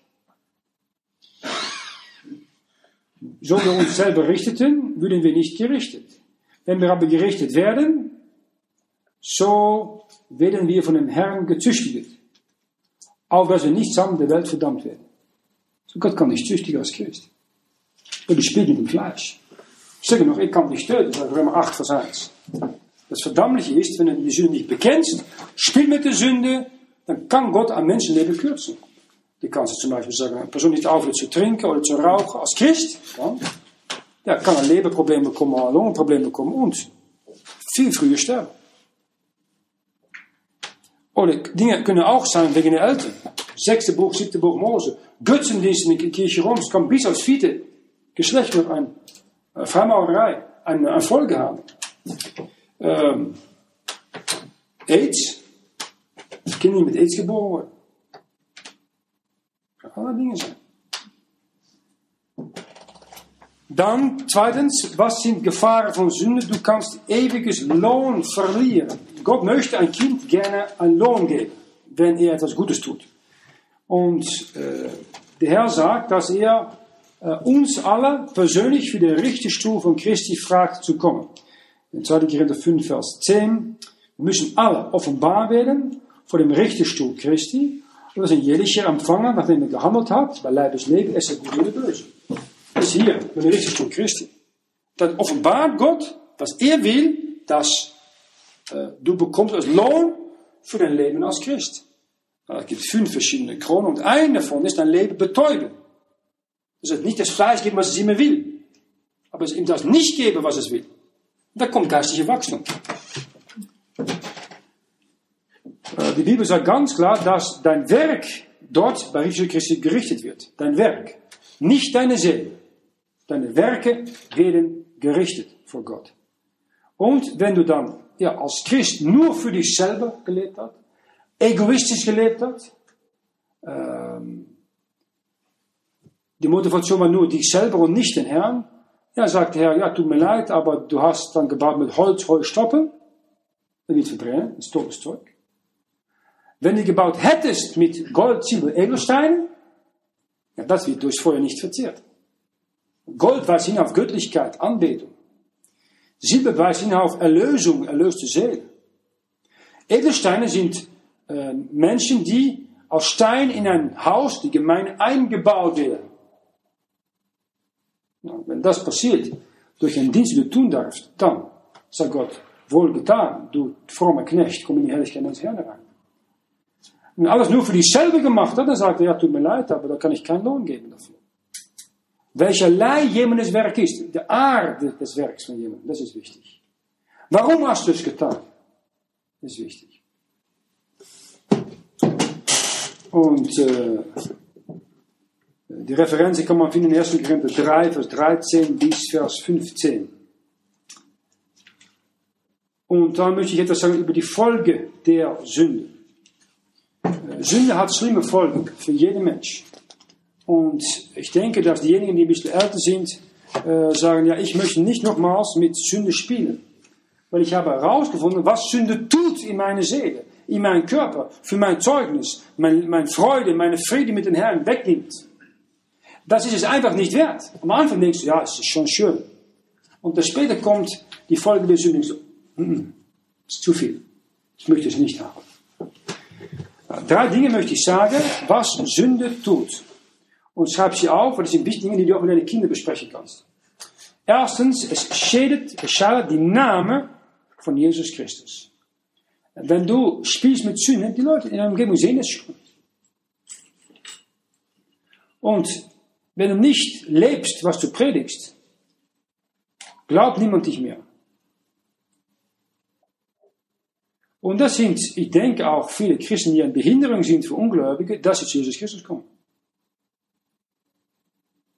Speaker 1: So wir uns selber richteten, würden wir nicht gerichtet. Wenn wir aber gerichtet werden, so werden wir von dem Herrn gezüchtigt. Auch dass wir nicht zusammen der Welt verdammt werden. So Gott kann nicht züchtigen als Christ. Und die spielt mit dem Fleisch. Sterker noch, ich kann nicht töten, ist Römer 8, Vers 1. Das Verdammliche ist, wenn du die Sünde nicht bekennst, spiel mit der Sünde, dann kann Gott ein Menschenleben kürzen. Kannst du zum Beispiel sagen, eine Person nicht aufhört zu trinken oder zu rauchen als Christ, dann ja, kann ein Leberproblem bekommen, bekommen und viel früher sterben. Oder Dinge können auch sein wegen der Eltern. Sechste Buch, siebte Buch Mose. Götzendienst in der Kirche Roms kann bis als vierte Geschlecht äh, Freimaurerei eine, eine Folge haben. Ähm, AIDS. Kinder die mit AIDS geboren worden. Alle Dinge sein. Dann zweitens, was sind Gefahren von Sünde? Du kannst ewiges Lohn verlieren. Gott möchte ein Kind gerne ein Lohn geben, wenn er etwas Gutes tut. Und äh, der Herr sagt, dass er äh, uns alle persönlich für den Richterstuhl von Christi fragt zu kommen. In 2. Korinther 5, Vers 10. Wir müssen alle offenbar werden vor dem Richterstuhl Christi. Sind jährlich empfangen, nachdem er gehandelt hat, bei Leibesleben, ist er gut oder böse. Das hier, bei dem Richterstuhl Christi. Dann offenbart Gott, was er will, dass äh, du bekommst als Lohn für dein Leben als Christ. Es gibt fünf verschiedene Kronen und eine davon ist dein Leben betäuben. Dus het niet das Fleisch geben, was es immer will. Aber es ihm das nicht geben, was es will. Da kommt geistliche Wachstum. Äh, Die Bibel sagt ganz klar, dass dein Werk dort bei Jesus Christus gerichtet wird. Dein Werk. Nicht deine Seele. Deine Werke werden gerichtet vor Gott. Und wenn du dann ja, als Christ nur für dich selber gelebt hast, egoistisch gelebt hast, ähm, die Motivation war nur dich selber und nicht den Herrn, ja, sagt der Herr, ja, tut mir leid, aber du hast dann gebaut mit Holz, Heu, Stoppen, das wird verbrennen, ist totes Zeug. Wenn du gebaut hättest mit Gold, Silber, Edelsteinen, ja, das wird durchs Feuer nicht verzehrt. Gold weist hin auf Göttlichkeit, Anbetung. Silber weist hin auf Erlösung, erlöste Seele. Edelsteine sind äh, Menschen, die aus Stein in ein Haus, die Gemeinde, eingebaut werden. Ja, wenn das passiert, durch einen Dienst, den du tun darfst, dann sagt Gott, wohl getan, du frommer Knecht, komm in die Herrlichkeit des Herrn rein. Wenn alles nur für dich selber gemacht hat, dann sagt er, ja, tut mir leid, aber da kann ich keinen Lohn geben dafür. Welcherlei jemandes Werk ist, die Art des Werks von jemandem, das ist wichtig. Warum hast du es getan? Das ist wichtig. Und äh, die Referenz kann man finden in 1. Korinther 3, Vers 13 bis Vers 15. Und da möchte ich etwas sagen über die Folge der Sünde. Sünde hat schlimme Folgen für jeden Mensch. Und ich denke, dass diejenigen, die ein bisschen älter sind, äh, sagen, ja, ich möchte nicht nochmals mit Sünde spielen. Weil ich habe herausgefunden, was Sünde tut in meiner Seele, in meinem Körper, für mein Zeugnis, meine mein Freude, meine Friede mit dem Herrn wegnimmt. Das ist es einfach nicht wert. Am Anfang denkst du, ja, es ist schon schön. Und dann später kommt die Folge der Sünde. Mm, ist zu viel. Ich möchte es nicht haben. Drei Dinge möchte ich sagen, was Sünde tut. Und schreib sie auf, weil das sind wichtige Dinge, die du auch mit deinen Kindern besprechen kannst. Erstens, es schädigt, es schadet die Name von Jesus Christus. Wenn du spielst mit Sünde, die Leute in der Umgebung sehen es schon. Und wenn du nicht lebst, was du predigst, glaubt niemand dich mehr. Und das sind, ich denke auch viele Christen, die eine Behinderung sind für Ungläubige, dass sie zu Jesus Christus kommen.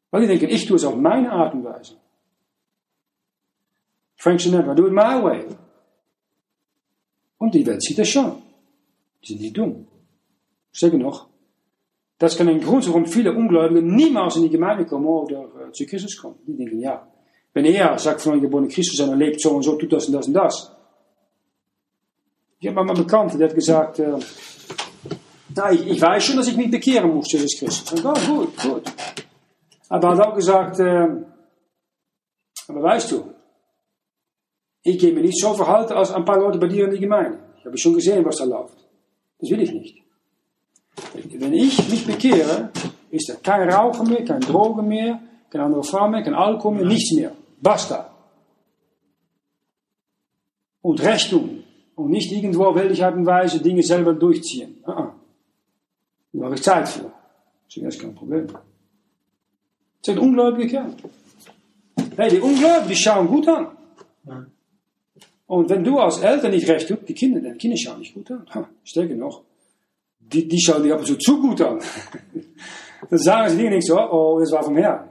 Speaker 1: Weil die denken, ich tue es auf meine Art und Weise. Frank Sinatra, do it my way. Und die Welt sieht das schon. Die sind nicht dumm. Ich sage noch, das kann ein Grund sein, warum viele Ungläubige niemals in die Gemeinde kommen oder äh, zu Christus kommen. Die denken, ja, wenn er sagt von einem geborenen Christus und er lebt so und so, tut das und das und das. Ich habe mal einen Bekannten, der hat gesagt, äh, na, ich, ich, weiß schon, dass ich mich bekehren muss, Jesus Christus. Und, oh, gut, gut. Aber er hat auch gesagt, äh, aber weißt du, ich gehe mir nicht so verhalten als ein paar Leute bei dir in die Gemeinde. Ich habe schon gesehen, was da läuft. Das will ich nicht. Wenn ich mich bekehre, ist er kein Rauchen mehr, kein Drogen mehr, keine andere Frau mehr, kein Alkohol mehr, nichts mehr. Basta. Und Recht tun. Und nicht irgendwo auf welche Art und Weise Dinge selber durchziehen. Uh -uh. Da habe ich Zeit für. Das ist kein Problem. Das sind ungläubige. Hey, die Ungläubigen, die schauen gut an. Und wenn du als Eltern nicht recht tust, die Kinder, deine Kinder schauen nicht gut an. Ha, stärker noch. Die, die schauen dich ab und zu zu gut an. Dann sagen sie Dinge nicht so, oh, das war vom Herrn.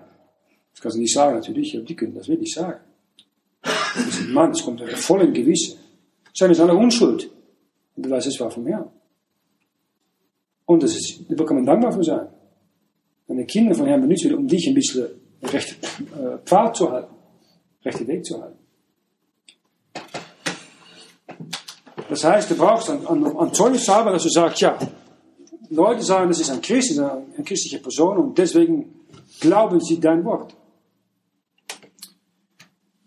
Speaker 1: Das kannst du nicht sagen natürlich, aber die können das wirklich sagen. Das ist ein Mann, das kommt voll in Gewissen. Is alle unschuld. Und du weißt, es war vom Herrn. Und das ist, da kann man dankbar für sein. Wenn die Kinder von Herrn benutzt werden, um dich ein bisschen rechte äh, Pfad zu halten, rechte Weg zu halten. Das heißt, du brauchst an, an, an Zeugnis haben, dass du sagst, ja, Leute sagen, das ist ein Christ, eine, eine christliche Person und deswegen glauben sie dein Wort.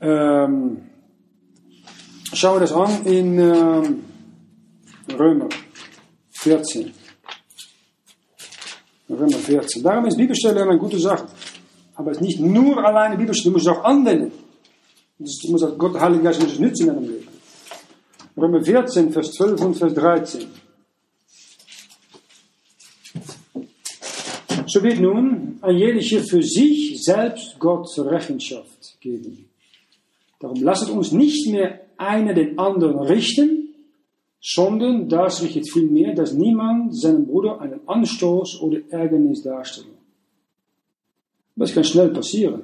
Speaker 1: Ähm, schauen wir das an in ähm, Römer 14. Römer 14. Darum ist Bibelstelle eine gute Sache. Aber es ist nicht nur alleine Bibelstelle, du musst es auch anwenden. Du musst Gott, der Geist, muss es nützen in deinem Leben. Römer 14, Vers 12 und Vers 13. So wird nun ein jeder für sich selbst Gott Rechenschaft geben. Darum lasst uns nicht mehr einer den anderen richten, sondern das richtet vielmehr, dass niemand seinem Bruder einen Anstoß oder Ärgernis darstellt. Das kann schnell passieren.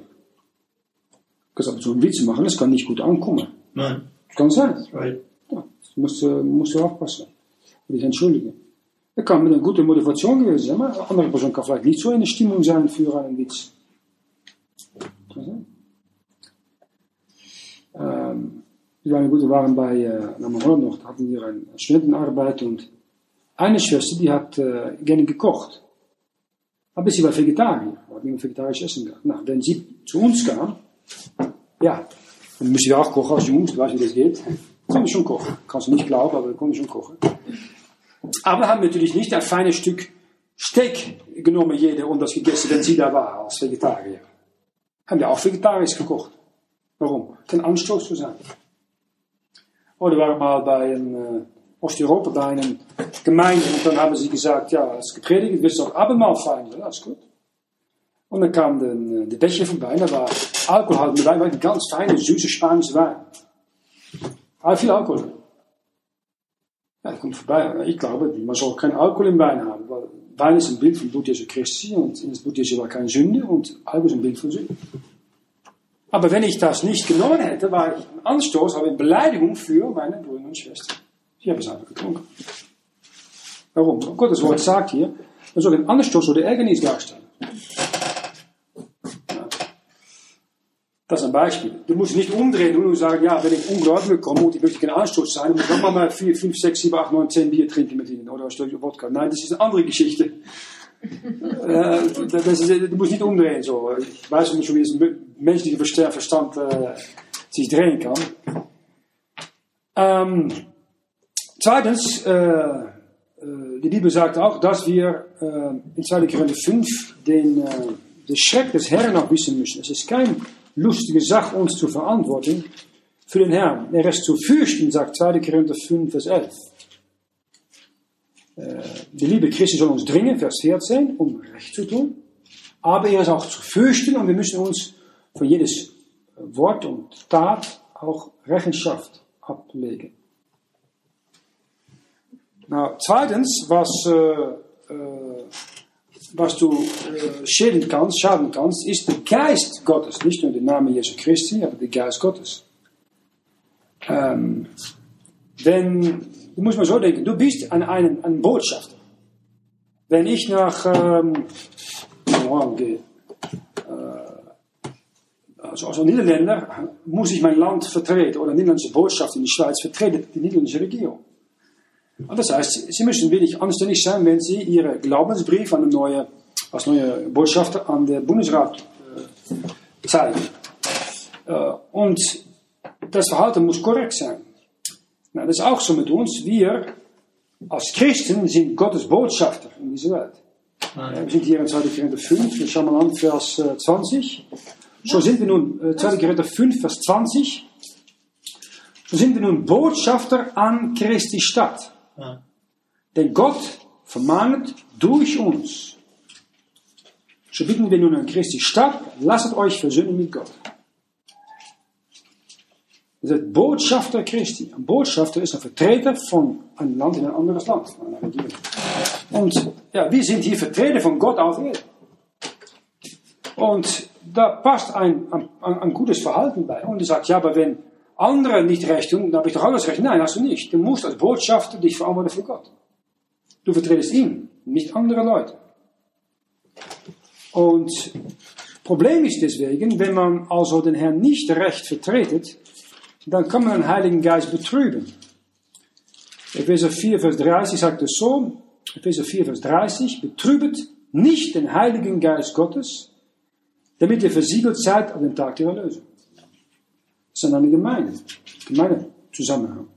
Speaker 1: Du kannst aber so einen Witz machen, das kann nicht gut ankommen.
Speaker 2: Nein.
Speaker 1: Das kann sein.
Speaker 2: Right.
Speaker 1: Ja, das musst, du- musst du aufpassen. Und dich entschuldigen. Das kann mit einer guten Motivation gewesen sein, aber eine andere Person kann vielleicht nicht so in der Stimmung sein für einen Witz. Kann sein. Ähm, wir waren, gut, waren bei, äh, Holland noch, hatten wir eine Studentenarbeit und eine Schwester, die hat äh, gerne gekocht. Aber sie war Vegetarier, hat mehr vegetarisch essen gehabt. Na, wenn sie zu uns kam, ja, dann müssen wir auch kochen als Jungs, du weißt, wie das geht. Konnte schon kochen. Kannst du nicht glauben, aber wir konnten schon kochen. Aber haben natürlich nicht ein feines Stück Steak genommen, jeder, und das gegessen, wenn sie da war, als Vegetarier. Haben wir auch vegetarisch gekocht. Warum? Kein Anstoß zu sein. Oder wir waren mal bei einem äh, Osteuropa, bei einem Gemeinde, und dann haben sie gesagt, ja, als gepredigt, willst du auch Abendmahl feiern? Ja, das ist gut. Und dann kam de, de Becher vorbei, en da war Alkohol mit Wein, ein ganz feine, süße spanische Wein. Aber viel Alkohol. Ja, dat kommt vorbei. Ich glaube, man soll kein Alkohol im Wein haben, weil Wein ist ein Bild von Blut Jesu Christi und in das Blut Jesu war keine Sünde und Alkohol ist ein Bild von Sünde. Aber wenn ich das nicht genommen hätte, war ich ein Anstoß, aber eine Beleidigung für meine Brüder und Schwestern. Sie haben es einfach getrunken. Warum? Gottes Wort sagt hier, man soll een Anstoß oder Ärgernis darstellen. Ja. Das ist ein Beispiel. Du musst nicht umdrehen und sagen, ja, wenn ich ungläubig komme und ich möchte kein Anstoß sein, dann muss ich mal 4, 5, 6, 7, 8, 9, 10 Bier trinken mit ihnen oder ein Stück Wodka. Nein, das ist eine andere Geschichte. äh, das ist, du musst nicht umdrehen. So. Ich weiß nicht, wie das menschliche Versta- Verstand äh, sich drehen kann. Ähm, zweitens, äh, äh, die Bibel sagt auch, dass wir in 2. Korinther 5 den, den Schreck des Herrn auch wissen müssen. Es ist keine lustige Sache, uns zu verantworten für den Herrn. Er ist zu fürchten, sagt 2. Korinther 5, Vers 11. Äh, die Liebe Christi soll uns dringen, Vers 14, um Recht zu tun. Aber er ist auch zu fürchten und wir müssen uns für jedes Wort und Tat auch Rechenschaft ablegen. Nou, zweitens, was, äh, äh, was du äh, schäden kannst, schaden kannst, ist der Geist Gottes. Nicht nur der Name Jesu Christi, aber der Geist Gottes. Ähm, wenn, du musst mal so denken, du bist ein, ein, ein Botschafter. Wenn ich nach ähm, Iran gehe, also als Niederländer muss ich mein Land vertreten oder niederländische Botschaft in die Schweiz vertreten die niederländische Regierung. Und das heißt, Sie müssen wirklich anständig sein, wenn Sie Ihren Glaubensbrief an neue, als neue Botschafter an den Bundesrat äh, zeigen. Äh, und das Verhalten muss korrekt sein. Na, das ist auch so mit uns. Wir als Christen sind Gottes Botschafter in dieser Welt. Ja, wir sind hier in 2. Korinther 5, wir schauen mal an, Vers äh, 20. So sind wir nun, äh, 2. Korinther 5, Vers 20. So sind wir nun Botschafter an Christi Stadt.
Speaker 2: Ja.
Speaker 1: Denn Gott vermahnet durch uns. So bitten wir nun an Christi Stadt, lasst euch versöhnen mit Gott. Ihr seid Botschafter Christi. Ein Botschafter ist ein Vertreter von einem Land in ein anderes Land. Und ja, wir sind hier Vertreter von Gott auf Erde. Und da passt ein, ein, ein gutes Verhalten bei. Und er sagt, ja, aber wenn andere nicht recht tun, dann habe ich doch alles recht. Nein, hast du nicht. Du musst als Botschafter dich verantworten für Gott. Du vertretest ihn, nicht andere Leute. Und Problem ist deswegen, wenn man also den Herrn nicht recht vertretet, dann kann man den Heiligen Geist betrüben. Epheser 4, Vers 30 sagt es so, Epheser 4, Vers 30, betrübet nicht den Heiligen Geist Gottes, damit ihr versiegelt seid an dem Tag der Erlösung. Das ist eine Gemeinde, Gemeindezusammenhang.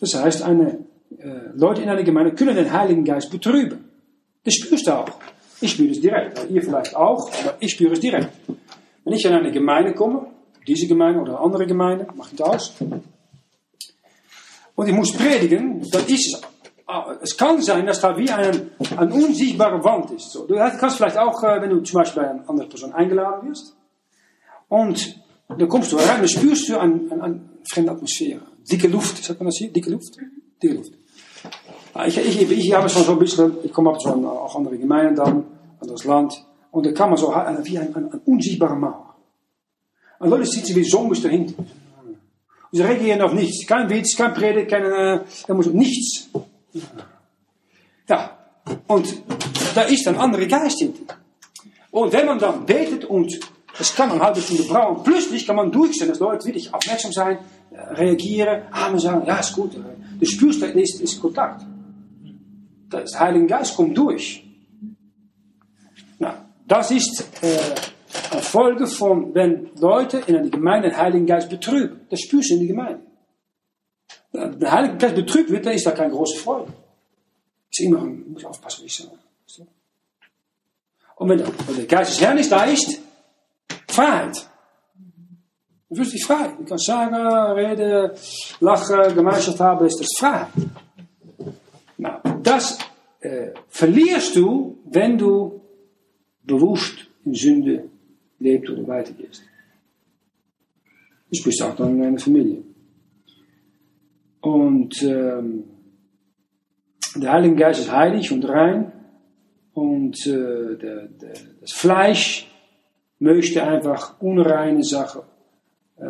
Speaker 1: Das heißt, eine, äh, Leute in einer Gemeinde können den Heiligen Geist betrüben. Das spürst du auch. Ich spüre es direkt. Ihr vielleicht auch, aber ich spüre es direkt. Wenn ich in eine Gemeinde komme, diese Gemeinde oder andere Gemeinde, macht nicht aus, und ich muss predigen, dann ist es, es kann sein, dass da wie ein, eine unsichtbare Wand ist. So, du kannst vielleicht auch, äh, wenn du zum Beispiel bei einer anderen Person eingeladen wirst, und dann kommst du rein, dann spürst du eine, eine, eine fremde Atmosphäre. Dicke Luft, sagt man das hier? Dicke Luft? Dicke Luft. Ich, ich, ich, ich habe schon so ein bisschen, ich komme so an auch andere Gemeinden dann, anderes Land, und da kann man so wie eine, eine, eine unsichtbare Mauer. Und Leute sitzen wie Zombies dahinter. Sie reagieren auf nichts. Kein Witz, kein Predigt, kein, äh, nichts. Ja, und da ist ein anderer Geist hinter. Und wenn man dann betet und es kann eine halbe Stunde brauchen, plötzlich kann man durchstellen, dass Leute wirklich aufmerksam sein, reagieren, Amen sagen, ja, ist gut. Du spürst, da ist, ist Kontakt. Der Heilige Geist kommt durch. Na, das ist äh, eine Folge von, wenn Leute in einer Gemeinde den Heiligen Geist betrüben. Das spürst du in die Gemeinde. Wenn der Heilige Geist betrübt wird, dann ist da keine große Freude. Ist immer, muss aufpassen, wie ich sage. Und wenn der, wenn der Geist des Herrn da ist Freiheit. Du fühlst dich frei. Du kannst sagen, reden, lachen, Gemeinschaft haben, ist das Freiheit. Nou, das äh, verlierst du, wenn du bewusst in Sünde lebst oder weitergehst. Das sprichst auch in einer Familie. Und ähm, der Heilige Geist ist heilig und rein. Und äh, der, der, das Fleisch möchte einfach unreine Sachen, äh,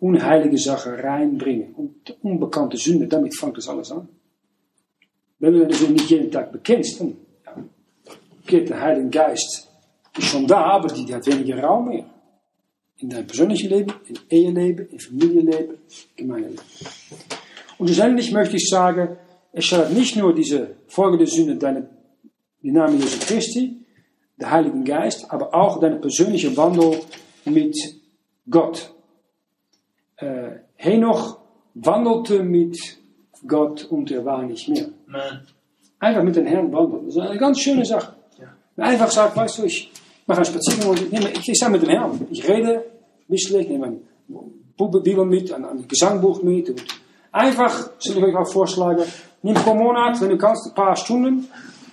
Speaker 1: unheilige Sachen reinbringen. Und unbekannte Sünde, damit fängt das alles an. Wenn du das nicht jeden Tag bekennst, dann geht der Heilige Geist ist schon da, aber die hat weniger Raum mehr. In dein persönlichen Leben, in Eheleben, in Familienleben, Gemeindeleben. Und schlussendlich möchte ich sagen, es schadet nicht nur diese folgende Sünde, deine, die Name Jesu Christi, der Heilige Geist, aber auch deine persönliche Wandel mit Gott. Äh, Henoch wandelte mit Gott und er war nicht mehr. Einfach mit dem Herrn wandeln. Das ist eine ganz schöne Sache. Einfach sagt, weißt du, ich mache einen Spaziergang und ich, nehme, ich, ich mit dem Herrn. Ich rede, wissle, ich nehme ein Bibel mit, ein, ein Gesangbuch mit. Und einfach, soll ich euch vorschlagen, nimm pro Monat, wenn du kannst, ein paar Stunden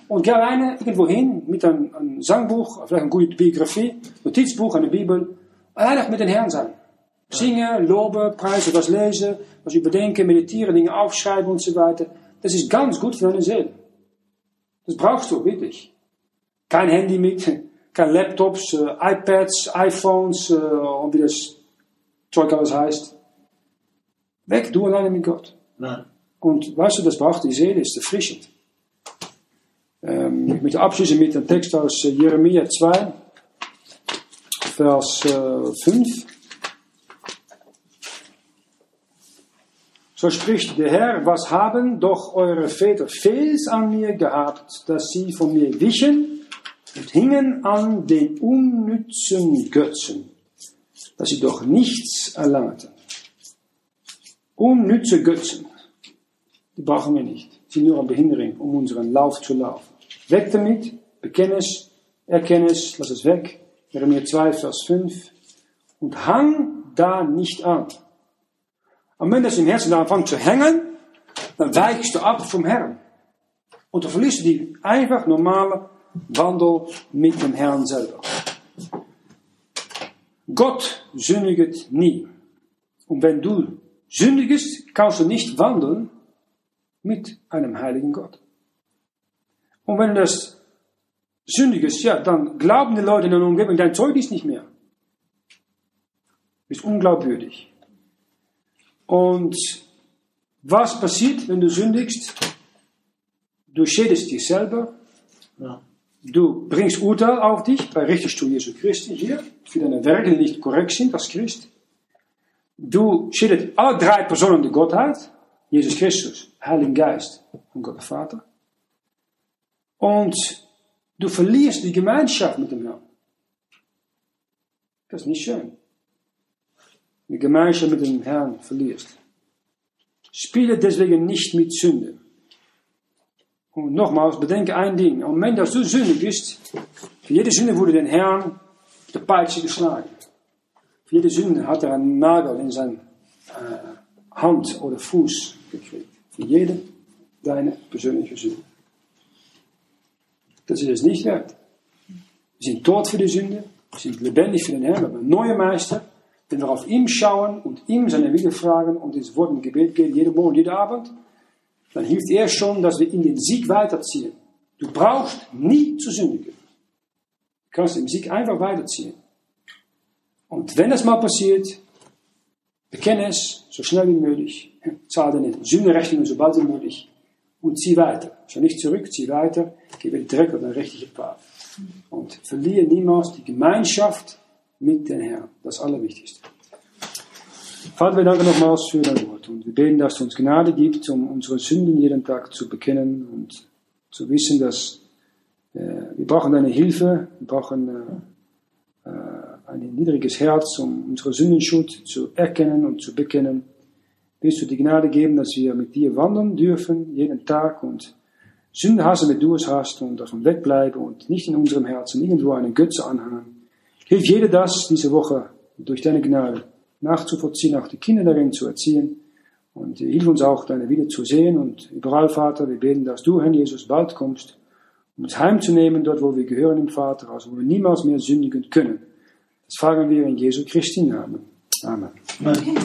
Speaker 1: und geh alleine irgendwo hin mit einem, einem Sangbuch, vielleicht eine gute Biografie, Notizbuch, eine Bibel, alleine mit dem Herrn sein. Zingen, loben, preisen, was lesen, was überdenken, meditieren, Dinge aufschreiben und so weiter. Das ist ganz gut für deine Seele. Das brauchst du wirklich. Kein Handy mit, kein Laptops, äh, iPads, iPhones äh, wie das Zeug alles heißt. Weg, du alleine mit Gott. Nein. Und weißt du, das braucht die Seele, ist erfrischend. Ähm, ich möchte abschließen mit einem Text aus äh, Jeremia 2, Vers äh, 5. So spricht der Herr, was haben doch eure Väter Fehls an mir gehabt, dass sie von mir wichen und hingen an den unnützen Götzen, dass sie doch nichts erlangten. Unnütze Götzen, die brauchen wir nicht, sind nur eine Behinderung, um unseren Lauf zu laufen. Weg damit, bekenne es, erkenne es, lass es weg. Jeremia 2, Vers 5. Und hang da nicht an. Und wenn das im Herzen anfängt zu hängen, dann weichst du ab vom Herrn. Und dann verlierst du die einfach normale Wandel mit dem Herrn selber. Gott sündigt nie. Und wenn du sündigst, kannst du nicht wandeln mit einem heiligen Gott. Und wenn du das sündigst, ja, dann glauben die Leute in der Umgebung, dein Zeug ist nicht mehr. Du bist unglaubwürdig. Und was passiert, wenn du sündigst? Du schädest dich selber. Ja. Du bringst Urteil auf dich, bei richtest du Jesu Christi hier, für deine Werke, die nicht korrekt sind als Christ. Du schädest alle drei Personen der Gottheit, Jesus Christus, Heiligen Geist und Gott der Vater. Und du verlierst die Gemeinschaft mit dem Herrn. Das ist nicht schön die Gemeinschaft mit dem Herrn verlierst. Spiele deswegen nicht mit Sünde. Und nochmals, bedenke ein Ding. Am Moment, dass du sündig bist, für jede Sünde wurde den Herrn der Peitsche geschlagen. Für jede Sünde hat er einen Nagel in sein äh, Hand oder Fuß gekriegt. Für jede deine persönliche Sünde. Das ist es nicht wert. Wir sind tot für die Sünde. Wir sind lebendig für den Herrn. Wir haben einen neuen Meister Wenn wir auf ihn schauen und ihm seine Wille fragen und ins Wort und Gebet gehen, jeden Morgen, jeden Abend, dann hilft er schon, dass wir in den Sieg weiterziehen. Du brauchst nie zu sündigen. Du kannst im Sieg einfach weiterziehen. Und wenn das mal passiert, bekenne es so schnell wie möglich, zahle deine Sündenrechnung so bald wie möglich und zieh weiter. Schau nicht zurück, zieh weiter, gebe Dreck auf den richtigen Pfad. Und verliere niemals die Gemeinschaft mit dem Herrn. Das Allerwichtigste. Vater, wir danken nochmals für dein Wort und wir beten, dass du uns Gnade gibt, um unsere Sünden jeden Tag zu bekennen und zu wissen, dass äh, wir brauchen deine Hilfe, wir brauchen äh, ein niedriges Herz, um unsere Sündenschuld zu erkennen und zu bekennen. Willst du die Gnade geben, dass wir mit dir wandern dürfen, jeden Tag und Sünde hassen, wenn du es hast und davon wegbleiben und nicht in unserem Herzen irgendwo einen Götze anhängen. Hilf jeder das diese Woche durch deine Gnade nachzuvollziehen, auch die Kinder darin zu erziehen. Und hilf uns auch, deine Wieder zu sehen. Und überall, Vater, wir beten, dass du, Herr Jesus, bald kommst, um uns heimzunehmen, dort, wo wir gehören im Vater, also wo wir niemals mehr sündigen können. Das fragen wir in Jesu Christi Namen. Amen. Amen.